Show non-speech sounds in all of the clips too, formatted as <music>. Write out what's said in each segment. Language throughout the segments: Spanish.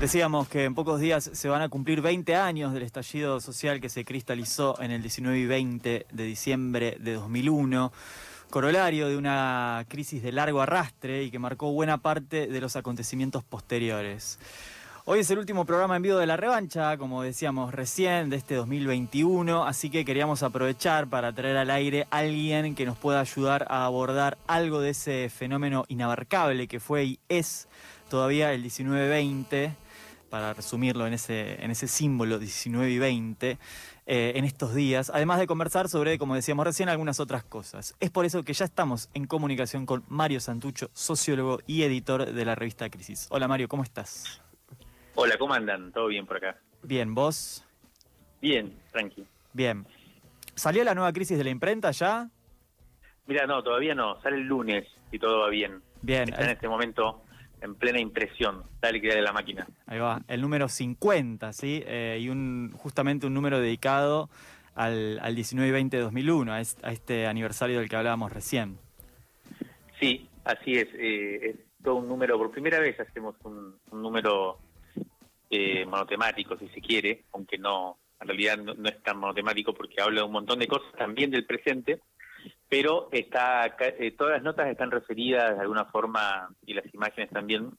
Decíamos que en pocos días se van a cumplir 20 años del estallido social que se cristalizó en el 19 y 20 de diciembre de 2001, corolario de una crisis de largo arrastre y que marcó buena parte de los acontecimientos posteriores. Hoy es el último programa en vivo de la revancha, como decíamos recién, de este 2021, así que queríamos aprovechar para traer al aire a alguien que nos pueda ayudar a abordar algo de ese fenómeno inabarcable que fue y es todavía el 19-20, para resumirlo en ese, en ese símbolo 19 y 20, eh, en estos días, además de conversar sobre, como decíamos recién, algunas otras cosas. Es por eso que ya estamos en comunicación con Mario Santucho, sociólogo y editor de la revista Crisis. Hola Mario, ¿cómo estás? Hola, ¿cómo andan? ¿Todo bien por acá? Bien, ¿vos? Bien, tranqui. Bien. ¿Salió la nueva crisis de la imprenta ya? Mira, no, todavía no. Sale el lunes y todo va bien. Bien. Está en este momento en plena impresión. Dale que dale la máquina. Ahí va, el número 50, ¿sí? Eh, y un justamente un número dedicado al, al 19 y 20 de 2001, a, este aniversario del que hablábamos recién. Sí, así es. Eh, es todo un número, por primera vez hacemos un, número eh, monotemático, si se quiere, aunque no, en realidad no, no, es tan monotemático porque habla de un montón de cosas también del presente, pero está eh, todas las notas están referidas de alguna forma y las imágenes también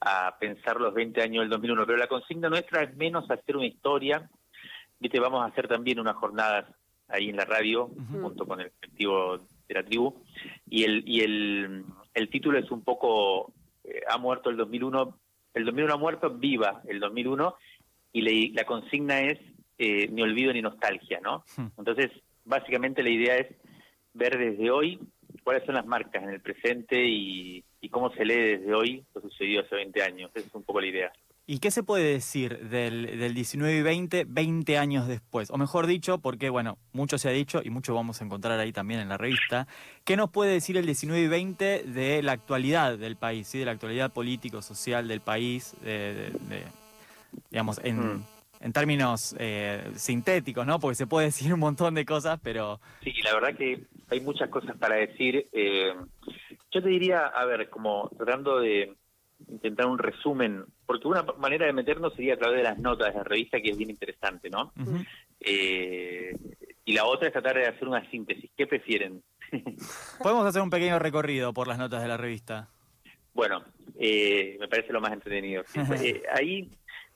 a pensar los 20 años del 2001, pero la consigna nuestra es menos hacer una historia, viste, vamos a hacer también unas jornadas ahí en la radio junto con el colectivo de la tribu. Y el y el, el título es un poco eh, ha muerto el 2001, el 2001 ha muerto, viva el 2001 y la consigna es eh, ni olvido ni nostalgia, ¿no? Entonces, básicamente la idea es ver desde hoy cuáles son las marcas en el presente y, cómo se lee desde hoy lo sucedido hace 20 años. Esa es un poco la idea. ¿Y qué se puede decir del, del 19 y 20, 20 años después? O mejor dicho, porque bueno, mucho se ha dicho y mucho vamos a encontrar ahí también en la revista. ¿Qué nos puede decir el 19 y 20 de la actualidad del país, ¿sí? de la actualidad político-social del país, de, digamos, en, mm en términos eh, sintéticos, ¿no? Porque se puede decir un montón de cosas, pero... Sí, la verdad que hay muchas cosas para decir. Eh, yo te diría, a ver, como tratando de intentar un resumen, porque una manera de meternos sería a través de las notas de la revista, que es bien interesante, ¿no? eh, y la otra es tratar de hacer una síntesis. ¿Qué prefieren? <laughs> Podemos hacer un pequeño recorrido por las notas de la revista. Bueno, eh, me parece lo más entretenido. <laughs> Eh, ahí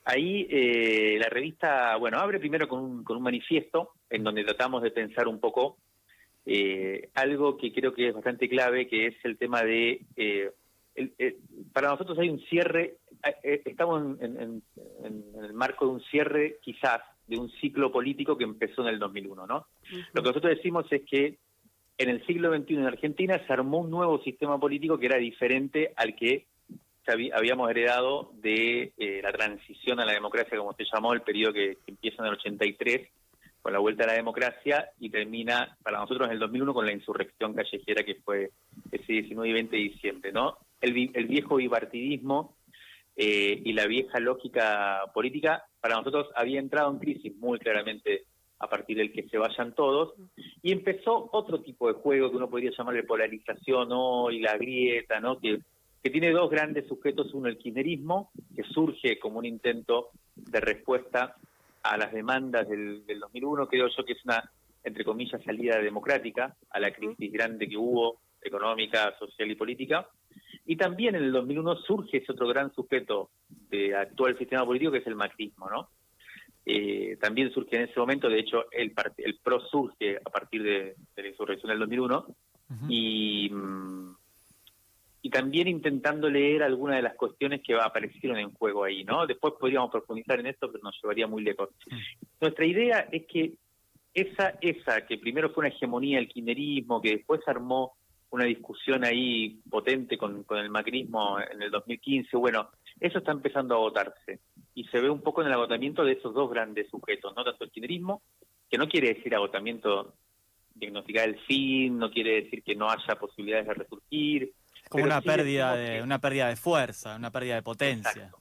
Ahí eh, la revista, bueno, abre primero con un, con un manifiesto en donde tratamos de pensar un poco eh, algo que creo que es bastante clave, que es el tema de, eh, para nosotros hay un cierre, estamos en, el marco de un cierre quizás de un ciclo político que empezó en el 2001, ¿no? Lo que nosotros decimos es que en el siglo XXI en Argentina se armó un nuevo sistema político que era diferente al que habíamos heredado de eh, la transición a la democracia, como se llamó, el periodo que, empieza en el 83 con la vuelta a la democracia y termina para nosotros en el 2001 con la insurrección callejera que fue ese 19 y 20 de diciembre, ¿no? El, el viejo bipartidismo eh, y la vieja lógica política para nosotros había entrado en crisis muy claramente a partir del que se vayan todos, y empezó otro tipo de juego que uno podría llamarle polarización ¿no? y la grieta, ¿no? que que tiene dos grandes sujetos, uno el kirchnerismo, que surge como un intento de respuesta a las demandas del, 2001, creo yo que es una, entre comillas, salida democrática a la crisis grande que hubo, económica, social y política. Y también en el 2001 surge ese otro gran sujeto del actual sistema político, que es el macrismo, ¿no? Eh, también surge en ese momento, de hecho, el, el PRO surge a partir de, la insurrección del 2001, y... Mm, y también intentando leer algunas de las cuestiones que aparecieron en juego ahí, ¿no? Después podríamos profundizar en esto, pero nos llevaría muy lejos. Mm. Nuestra idea es que esa, esa que primero fue una hegemonía del kirchnerismo, que después armó una discusión ahí potente con, con el macrismo en el 2015, bueno, eso está empezando a agotarse. Y se ve un poco en el agotamiento de esos dos grandes sujetos, ¿no? Tanto el kirchnerismo, que no quiere decir agotamiento diagnosticar el fin, no quiere decir que no haya posibilidades de resurgir, como una pérdida de una pérdida de fuerza, una pérdida de potencia.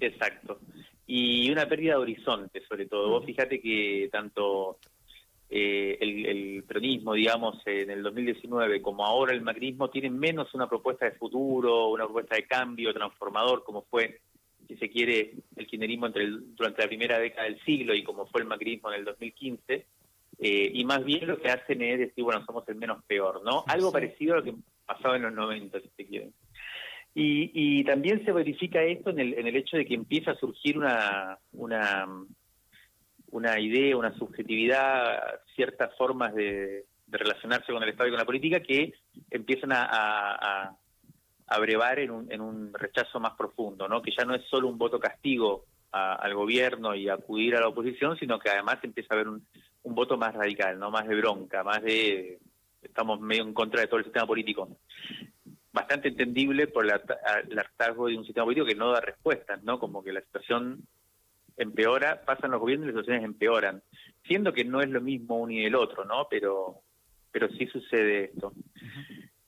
Exacto. Y una pérdida de horizonte, sobre todo. Vos fíjate que tanto eh, el, el, peronismo, digamos, en el 2019, como ahora el macrismo, tienen menos una propuesta de futuro, una propuesta de cambio transformador, como fue si se quiere, el kirchnerismo entre durante la primera década del siglo y como fue el macrismo en el 2015, eh, y más bien lo que hacen es decir, bueno, somos el menos peor, ¿no? Algo parecido a lo que pasaba en los 90, si se quiere. Y, y también se verifica esto en el, en el hecho de que empieza a surgir una, una, una idea, una subjetividad, ciertas formas de, relacionarse con el Estado y con la política que empiezan a, a, en un, en un rechazo más profundo, ¿no? que ya no es solo un voto castigo al gobierno y acudir a la oposición, sino que además empieza a haber un, un voto más radical, no más de bronca, más de estamos medio en contra de todo el sistema político. Bastante entendible por el hartazgo de un sistema político que no da respuestas, ¿no? Como que la situación empeora, pasan los gobiernos y las situaciones empeoran, siendo que no es lo mismo uno y el otro, ¿no? Pero, pero sí sucede esto.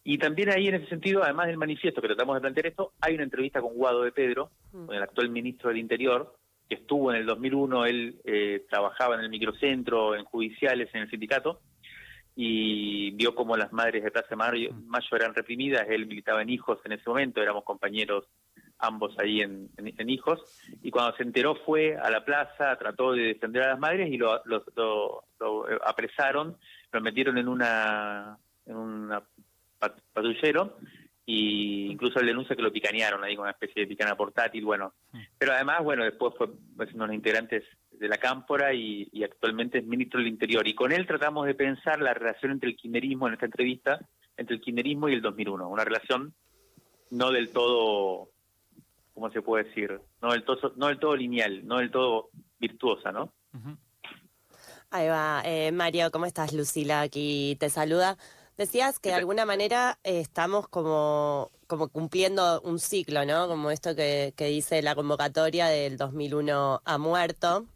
Y también ahí, en ese sentido, además del manifiesto que tratamos de plantear esto, hay una entrevista con Guado de Pedro, con el actual ministro del Interior, que estuvo en el 2001, él eh, trabajaba en el microcentro, en judiciales, en el sindicato, y vio cómo las madres de Plaza Mayo, Mayo eran reprimidas, él militaba en Hijos en ese momento, éramos compañeros ambos ahí en, Hijos, y cuando se enteró fue a la plaza, trató de defender a las madres y lo, lo, apresaron, lo metieron en una, en una patrullero y incluso él denuncia que lo picanearon ahí con una especie de picana portátil, bueno. Mm. Pero además, bueno, después fue uno de los integrantes de la Cámpora y, actualmente es ministro del Interior. Y con él tratamos de pensar la relación entre el kirchnerismo, en esta entrevista, entre el kirchnerismo y el 2001. Una relación no del todo, ¿cómo se puede decir? No del todo, no del todo lineal, no del todo virtuosa, ¿no? Ahí va. Eh, Mario, ¿cómo estás? Lucila aquí te saluda. Decías que de alguna manera eh, estamos como, como cumpliendo un ciclo, ¿no? Como esto que, que dice la convocatoria del 2001 ha muerto,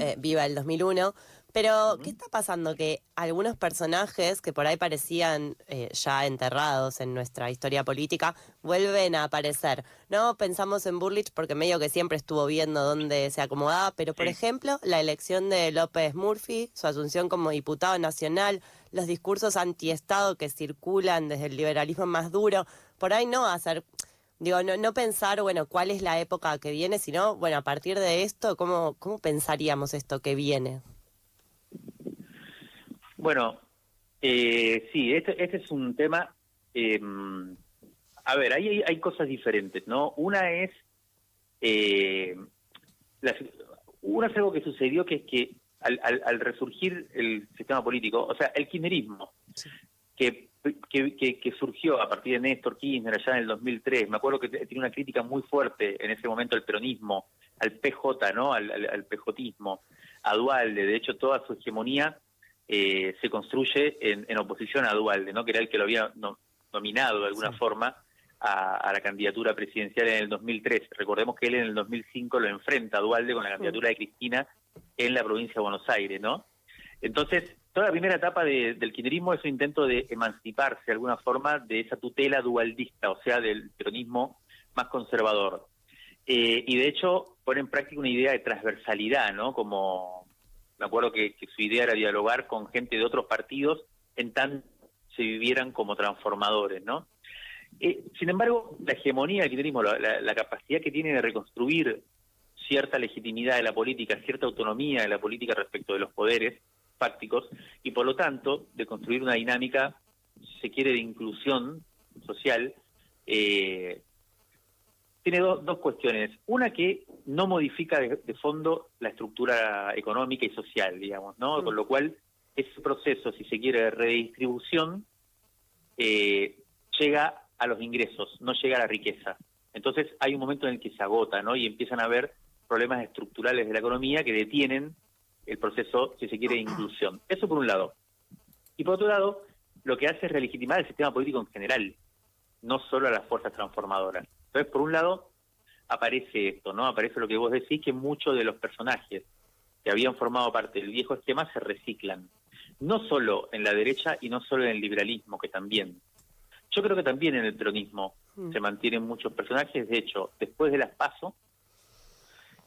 eh, viva el 2001. Pero, ¿qué está pasando? Que algunos personajes que por ahí parecían eh, ya enterrados en nuestra historia política vuelven a aparecer. No pensamos en Burlich porque medio que siempre estuvo viendo dónde se acomodaba, pero por ejemplo, la elección de López Murphy, su asunción como diputado nacional, los discursos antiestado que circulan desde el liberalismo más duro, por ahí no hacer digo, no, no pensar, bueno, cuál es la época que viene, sino, bueno, a partir de esto, ¿cómo, cómo pensaríamos esto que viene? Bueno, eh, sí, este, este es un tema. Eh, a ver, ahí hay, cosas diferentes, ¿no? Una es. Eh, una es algo que sucedió que es que al, al, resurgir el sistema político, o sea, el kirchnerismo, que, que, que, surgió a partir de Néstor Kirchner allá en el 2003, me acuerdo que tiene una crítica muy fuerte en ese momento al peronismo, al PJ, ¿no? Al, al, al pejotismo, a Dualde, de hecho toda su hegemonía eh, se construye en, oposición a Dualde, ¿no? que era el que lo había nominado de alguna forma a, la candidatura presidencial en el 2003. Recordemos que él en el 2005 lo enfrenta a Dualde con la candidatura de Cristina en la provincia de Buenos Aires, ¿no? Entonces, toda la primera etapa del kirchnerismo es un intento de emanciparse de alguna forma de esa tutela dualdista, o sea, del peronismo más conservador. Eh, y de hecho pone en práctica una idea de transversalidad, ¿no? Como me acuerdo que, su idea era dialogar con gente de otros partidos en tanto se vivieran como transformadores, ¿no? Eh, sin embargo, la hegemonía del kirchnerismo, la, capacidad que tiene de reconstruir cierta legitimidad de la política, cierta autonomía de la política respecto de los poderes fácticos, y por lo tanto de construir una dinámica, si se quiere, de inclusión social, eh, tiene dos cuestiones. Una que no modifica de, fondo la estructura económica y social, digamos, ¿no? Mm. Con lo cual, ese proceso, si se quiere, de redistribución, eh, llega a los ingresos, no llega a la riqueza. Entonces hay un momento en el que se agota, ¿no? Y empiezan a haber problemas estructurales de la economía que detienen el proceso, si se quiere, de inclusión. Eso por un lado. Y por otro lado, lo que hace es relegitimar el sistema político en general, no solo a las fuerzas transformadoras. Entonces, por un lado, aparece esto, ¿no? Aparece lo que vos decís, que muchos de los personajes que habían formado parte del viejo esquema se reciclan. No solo en la derecha y no solo en el liberalismo, que también. Yo creo que también en el peronismo mm. se mantienen muchos personajes. De hecho, después de las PASO,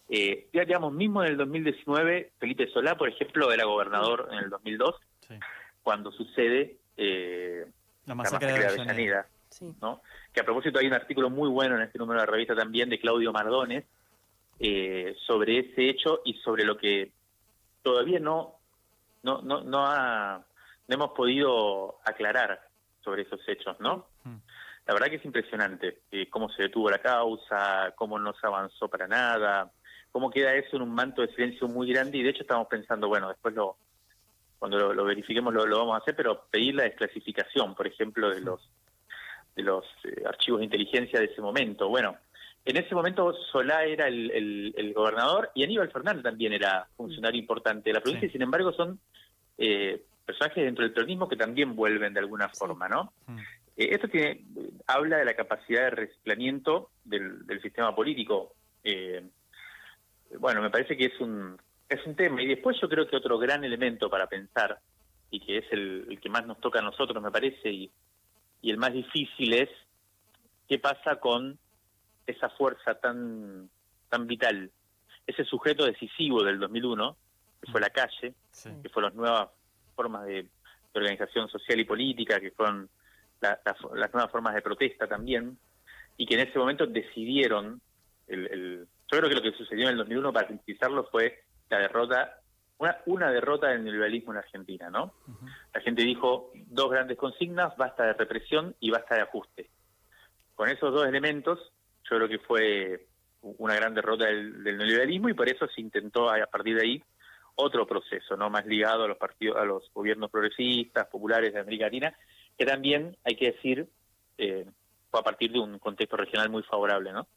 eh, ya digamos, mismo en el 2019, Felipe Solá, por ejemplo, era gobernador en el 2002, cuando sucede eh, la masacre, de Avellaneda. ¿no? Que a propósito hay un artículo muy bueno en este número de la revista también de Claudio Mardones, eh, sobre ese hecho y sobre lo que todavía no, no, no, no, ha, no hemos podido aclarar sobre esos hechos, ¿no? Mm. La verdad que es impresionante eh, cómo se detuvo la causa, cómo no se avanzó para nada, cómo queda eso en un manto de silencio muy grande y de hecho estamos pensando, bueno, después lo cuando lo, verifiquemos lo, vamos a hacer, pero pedir la desclasificación, por ejemplo, de los de los eh, archivos de inteligencia de ese momento. Bueno, en ese momento Solá era el, gobernador y Aníbal Fernández también era funcionario importante de la provincia, y sin embargo son eh, personajes dentro del peronismo que también vuelven de alguna forma, ¿no? Mm. Eh, esto tiene habla de la capacidad de reciclamiento del, sistema político. Eh, bueno, me parece que es un es un tema. Y después yo creo que otro gran elemento para pensar y que es el, que más nos toca a nosotros, me parece, y, y el más difícil es qué pasa con esa fuerza tan, tan vital, ese sujeto decisivo del 2001, que fue la calle, que fueron las nuevas formas de, organización social y política, que fueron las nuevas formas de protesta también, y que en ese momento decidieron, el, yo creo que lo que sucedió en el 2001, para sintetizarlo, fue la derrota, una, una derrota del neoliberalismo en Argentina, ¿no? La gente dijo dos grandes consignas, basta de represión y basta de ajuste. Con esos dos elementos, yo creo que fue una gran derrota del, neoliberalismo y por eso se intentó a partir de ahí otro proceso, no más ligado a los partidos, a los gobiernos progresistas, populares de América Latina, que también hay que decir eh, fue a partir de un contexto regional muy favorable, ¿no?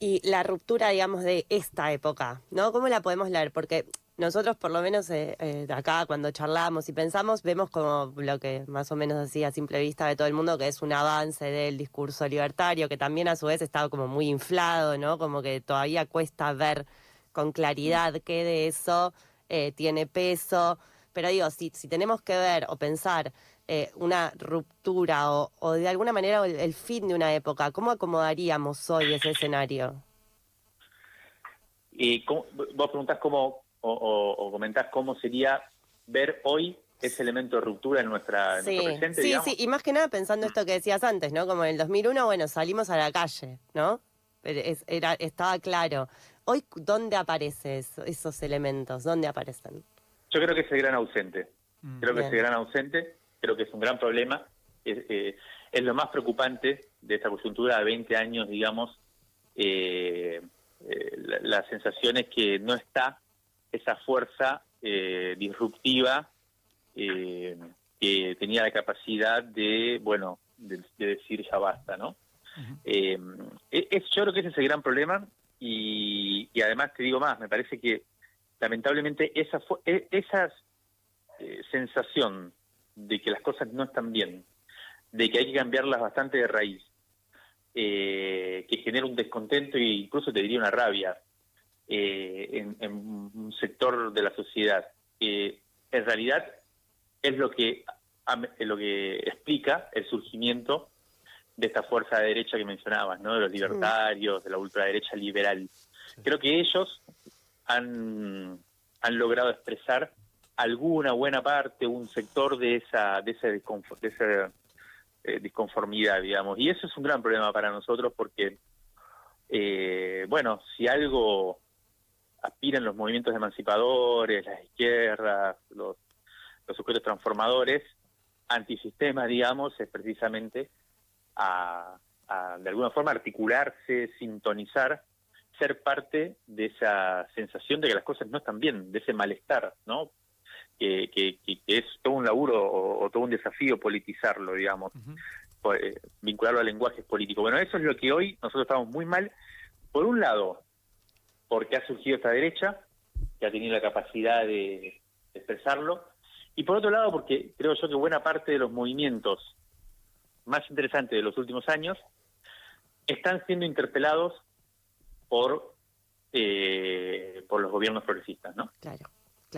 Y la ruptura, digamos, de esta época, ¿no? ¿Cómo la podemos leer? Porque nosotros, por lo menos eh, eh, acá, cuando charlamos y pensamos, vemos como lo que más o menos así a simple vista de todo el mundo, que es un avance del discurso libertario, que también a su vez está como muy inflado, ¿no? Como que todavía cuesta ver con claridad qué de eso eh, tiene peso. Pero digo, si, si tenemos que ver o pensar una ruptura o, o, de alguna manera el, el fin de una época, ¿cómo acomodaríamos hoy ese escenario? Y vos preguntás cómo, o, o, comentás cómo sería ver hoy ese elemento de ruptura en, nuestra, sí, nuestro presente, Sí, sí, y más que nada pensando esto que decías antes, ¿no? Como en el 2001, bueno, salimos a la calle, ¿no? Era, estaba claro. Hoy, ¿dónde aparecen esos elementos? ¿Dónde aparecen? Yo creo que es el gran ausente. Creo que es el gran ausente. Creo que es un gran problema. Es, eh, es lo más preocupante de esta coyuntura de 20 años, digamos. Eh, eh, la, la sensación es que no está esa fuerza eh, disruptiva que tenía la capacidad de, bueno, de, decir ya basta, ¿no? Eh, es, yo creo que ese es el gran problema y, además te digo más, me parece que lamentablemente esa, e, esa sensación de que las cosas no están bien, de que hay que cambiarlas bastante de raíz, que genera un descontento e incluso te diría una rabia, eh, en, un sector de la sociedad. que en realidad es lo que, lo que explica el surgimiento de esta fuerza de derecha que mencionabas, ¿no? de los libertarios, de la ultraderecha liberal. Creo que ellos han, han logrado expresar alguna buena parte, un sector de esa, de ese de esa eh, disconformidad, digamos. Y eso es un gran problema para nosotros porque, eh, bueno, si algo aspiran los movimientos emancipadores, las izquierdas, los, los sujetos transformadores, antisistema, digamos, es precisamente a, de alguna forma articularse, sintonizar, ser parte de esa sensación de que las cosas no están bien, de ese malestar, ¿no? Que, que, es todo un laburo o, todo un desafío politizarlo, digamos, pues, vincularlo a lenguajes políticos. Bueno, eso es lo que hoy nosotros estamos muy mal. Por un lado, porque ha surgido esta derecha, que ha tenido la capacidad de, expresarlo, y por otro lado porque creo yo que buena parte de los movimientos más interesantes de los últimos años están siendo interpelados por eh, por los gobiernos progresistas, ¿no? Claro,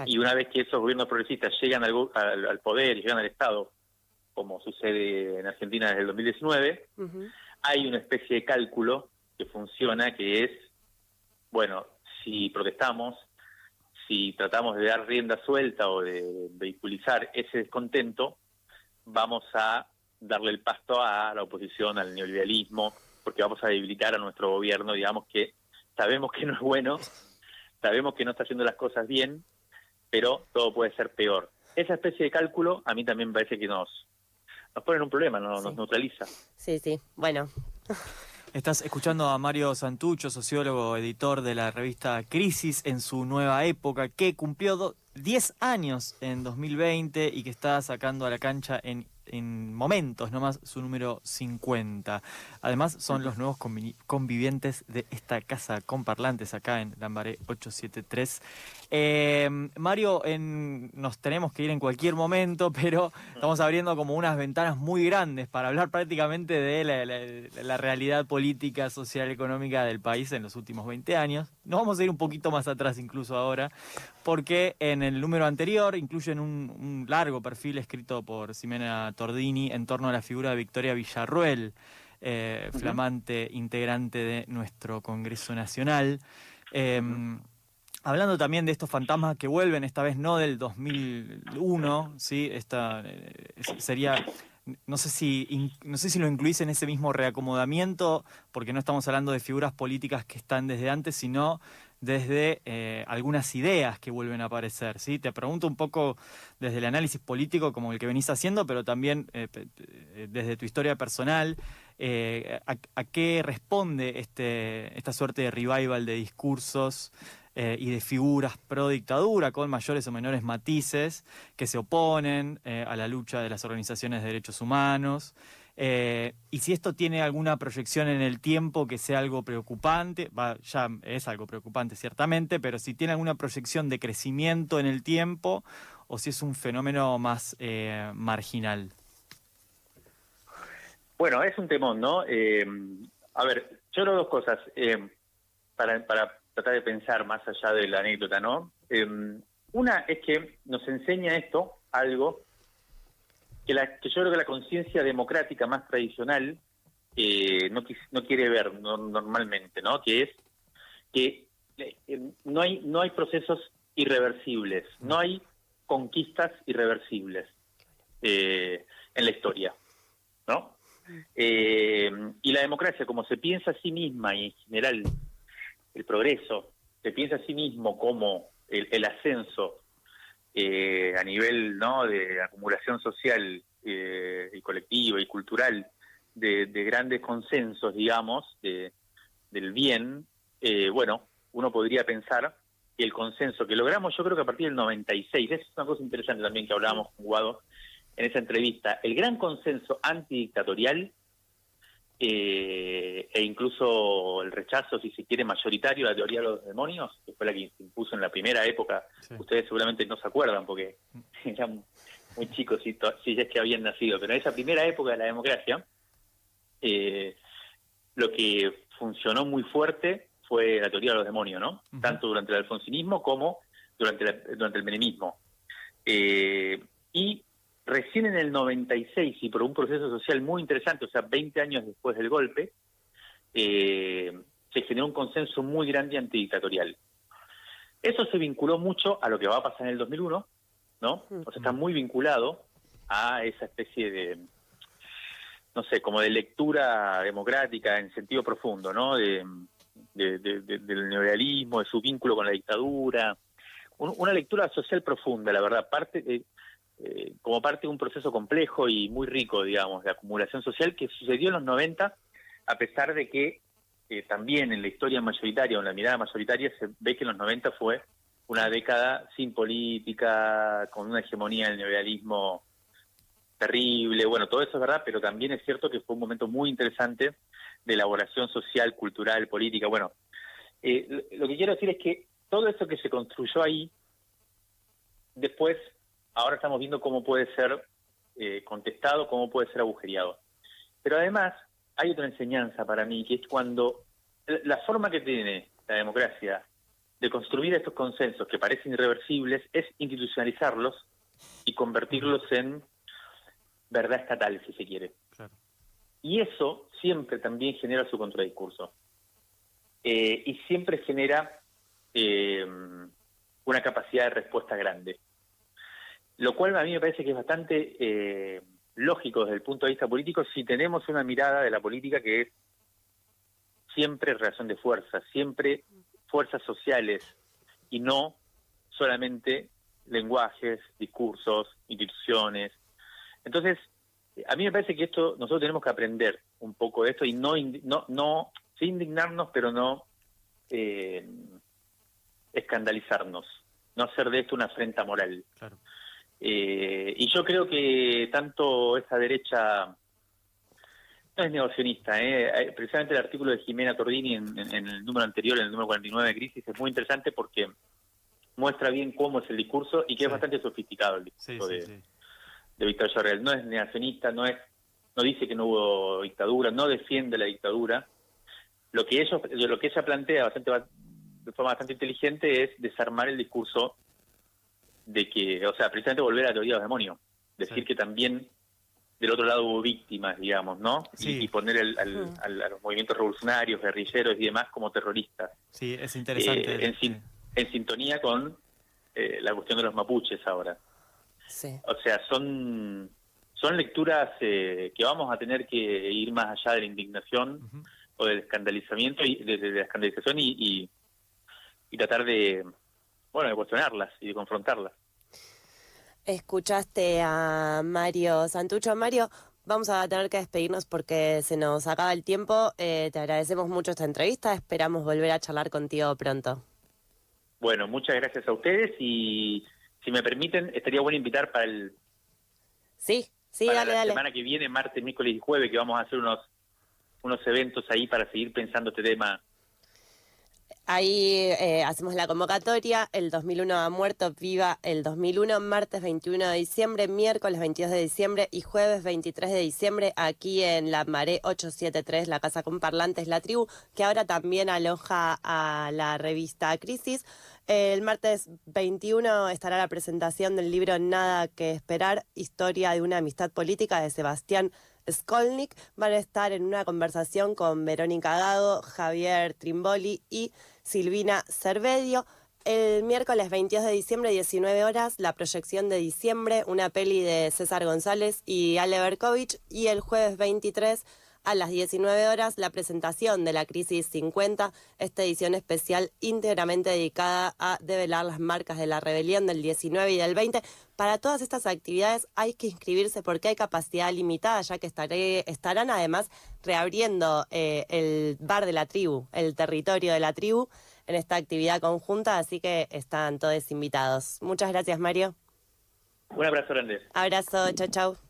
Y una vez que esos gobiernos progresistas llegan al, poder y llegan al Estado, como sucede en Argentina desde el 2019, hay una especie de cálculo que funciona que es bueno, si protestamos, si tratamos de dar rienda suelta o de vehiculizar ese descontento, vamos a darle el pasto a la oposición, al neoliberalismo, porque vamos a debilitar a nuestro gobierno, digamos que sabemos que no es bueno, sabemos que no está haciendo las cosas bien, pero todo puede ser peor. Esa especie de cálculo a mí también me parece que nos, nos pone en un problema, nos, nos neutraliza. Sí, sí, bueno. Estás escuchando a Mario Santucho, sociólogo, editor de la revista Crisis en su nueva época, que cumplió 10 años en 2020 y que está sacando a la cancha en en momentos nomás su número 50. Además, son los nuevos convivientes de esta casa con parlantes acá en Lambaré 873. Em, Mario, en, nos tenemos que ir en cualquier momento, <laughs> pero estamos abriendo como unas ventanas muy grandes para hablar prácticamente de la, realidad política, social, económica del país en los últimos 20 años. Nos vamos a ir un poquito más atrás incluso ahora, porque en el número anterior incluyen un, un largo perfil escrito por Ximena Tordini en torno a la figura de Victoria Villarruel, eh, flamante integrante de nuestro Congreso Nacional. Em, hablando también de estos fantasmas que vuelven, esta vez no del 2001, ¿sí? Esta, eh, sería no sé si no sé si lo incluís en ese mismo reacomodamiento, porque no estamos hablando de figuras políticas que están desde antes, sino desde eh, algunas ideas que vuelven a aparecer. ¿sí? Te pregunto un poco desde el análisis político como el que venís haciendo, pero también eh, eh, desde tu historia personal, a, qué responde este, esta suerte de revival de discursos y de figuras pro dictadura con mayores o menores matices que se oponen a la lucha de las organizaciones de derechos humanos. Eh, y si esto tiene alguna proyección en el tiempo que sea algo preocupante, ya es algo preocupante ciertamente, pero si tiene alguna proyección de crecimiento en el tiempo o si es un fenómeno más eh, marginal. Bueno, es un temón, ¿no? Eh, a ver, yo creo dos cosas para, para tratar de pensar más allá de la anécdota, ¿no? una es que nos enseña esto, algo, que, yo creo que la conciencia democrática más tradicional eh, no, no quiere ver normalmente, ¿no? Que es que eh, no hay no hay procesos irreversibles, no hay conquistas irreversibles eh, en la historia, ¿no? y la democracia, como se piensa a sí misma y en general el progreso, se piensa a sí mismo como el ascenso eh, a nivel ¿no? de acumulación social eh, y colectiva y cultural de, grandes consensos, digamos, de, del bien, eh, bueno, uno podría pensar que el consenso que logramos, yo creo que a partir del 96, es una cosa interesante también que hablábamos con Guado en esa entrevista, el gran consenso antidictatorial eh, e incluso el rechazo, si se quiere, mayoritario a la teoría de los demonios, que fue la que se impuso en la primera época. Ustedes seguramente no se acuerdan porque <laughs> eran muy chicos si, si es que habían nacido, pero en esa primera época de la democracia, eh, lo que funcionó muy fuerte fue la teoría de los demonios, ¿no? Tanto durante el alfonsinismo como durante, durante el menemismo. Eh, y Recién en el 96 y por un proceso social muy interesante, o sea, 20 años después del golpe, eh, se generó un consenso muy grande antidictatorial. Eso se vinculó mucho a lo que va a pasar en el 2001, ¿no? O sea, está muy vinculado a esa especie de, no sé, como de lectura democrática en sentido profundo, ¿no? De, del neoliberalismo, de su vínculo con la dictadura, una lectura social profunda, la verdad, parte de, eh, como parte de un proceso complejo y muy rico, digamos, de acumulación social que sucedió en los 90, a pesar de que eh, también en la historia mayoritaria o en la mirada mayoritaria se ve que en los 90 fue una década sin política, con una hegemonía del neoliberalismo terrible, bueno, todo eso es verdad, pero también es cierto que fue un momento muy interesante de elaboración social, cultural, política. Bueno, eh, lo que quiero decir es que todo eso que se construyó ahí, después ahora estamos viendo cómo puede ser eh, contestado, cómo puede ser agujereado. Pero además hay otra enseñanza para mí, que es cuando la forma que tiene la democracia de construir estos consensos que parecen irreversibles es institucionalizarlos y convertirlos en verdad estatal, si se quiere. Y eso siempre también genera su contradiscurso. Eh, y siempre genera eh, una capacidad de respuesta grande. Lo cual a mí me parece que es bastante eh, lógico desde el punto de vista político si tenemos una mirada de la política que es siempre relación de fuerza, siempre fuerzas sociales y no solamente lenguajes, discursos, instituciones. Entonces, a mí me parece que esto nosotros tenemos que aprender un poco de esto y no no no sin indignarnos, pero no eh, escandalizarnos, no hacer de esto una afrenta moral. Eh, y yo creo que tanto esa derecha no es negacionista, ¿eh? precisamente el artículo de Jimena Tordini en, el número anterior, en el número 49 de Crisis, es muy interesante porque muestra bien cómo es el discurso y que es bastante sofisticado el discurso de, de Víctor Sorrell. No es negacionista, no es no dice que no hubo dictadura, no defiende la dictadura. Lo que ellos, lo que ella plantea bastante de forma bastante inteligente es desarmar el discurso de que, o sea, precisamente volver a la teoría de los demonios, decir que también del otro lado hubo víctimas, digamos, ¿no? Y, poner mm. a los movimientos revolucionarios, guerrilleros y demás como terroristas. Sí, es interesante. Eh, en, sintonía con eh, la cuestión de los mapuches ahora. Sí. O sea, son son lecturas eh, que vamos a tener que ir más allá de la indignación o del escandalizamiento y de, la escandalización y, y, tratar de bueno de cuestionarlas y de confrontarlas. Escuchaste a Mario Santucho. Mario, vamos a tener que despedirnos porque se nos acaba el tiempo. Eh, te agradecemos mucho esta entrevista. Esperamos volver a charlar contigo pronto. Bueno, muchas gracias a ustedes y si me permiten, estaría bueno invitar para el... Sí, Sí, para dale, la dale. semana que viene, martes, miércoles y jueves, que vamos a hacer unos, unos eventos ahí para seguir pensando este tema. Ahí eh, hacemos la convocatoria, el 2001 ha muerto, viva el 2001, martes 21 de diciembre, miércoles 22 de diciembre y jueves 23 de diciembre aquí en la Maré 873, la casa con parlantes La Tribu, que ahora también aloja a la revista Crisis. El martes 21 estará la presentación del libro Nada que esperar, historia de una amistad política de Sebastián Skolnik. Van a estar en una conversación con Verónica Gago, Javier Trimboli y Silvina Cervedio. El miércoles 22 de diciembre, 19 horas, la proyección de diciembre, una peli de César González y Ale Berkovich. Y el jueves 23 a las 19 horas la presentación de la Crisis 50, esta edición especial íntegramente dedicada a develar las marcas de la rebelión del 19 y del 20. Para todas estas actividades hay que inscribirse porque hay capacidad limitada, ya que estaré, estarán además reabriendo eh, el bar de la tribu, el territorio de la tribu, en esta actividad conjunta, así que están todos invitados. Muchas gracias, Mario. Un abrazo grande. Abrazo, chao, chao.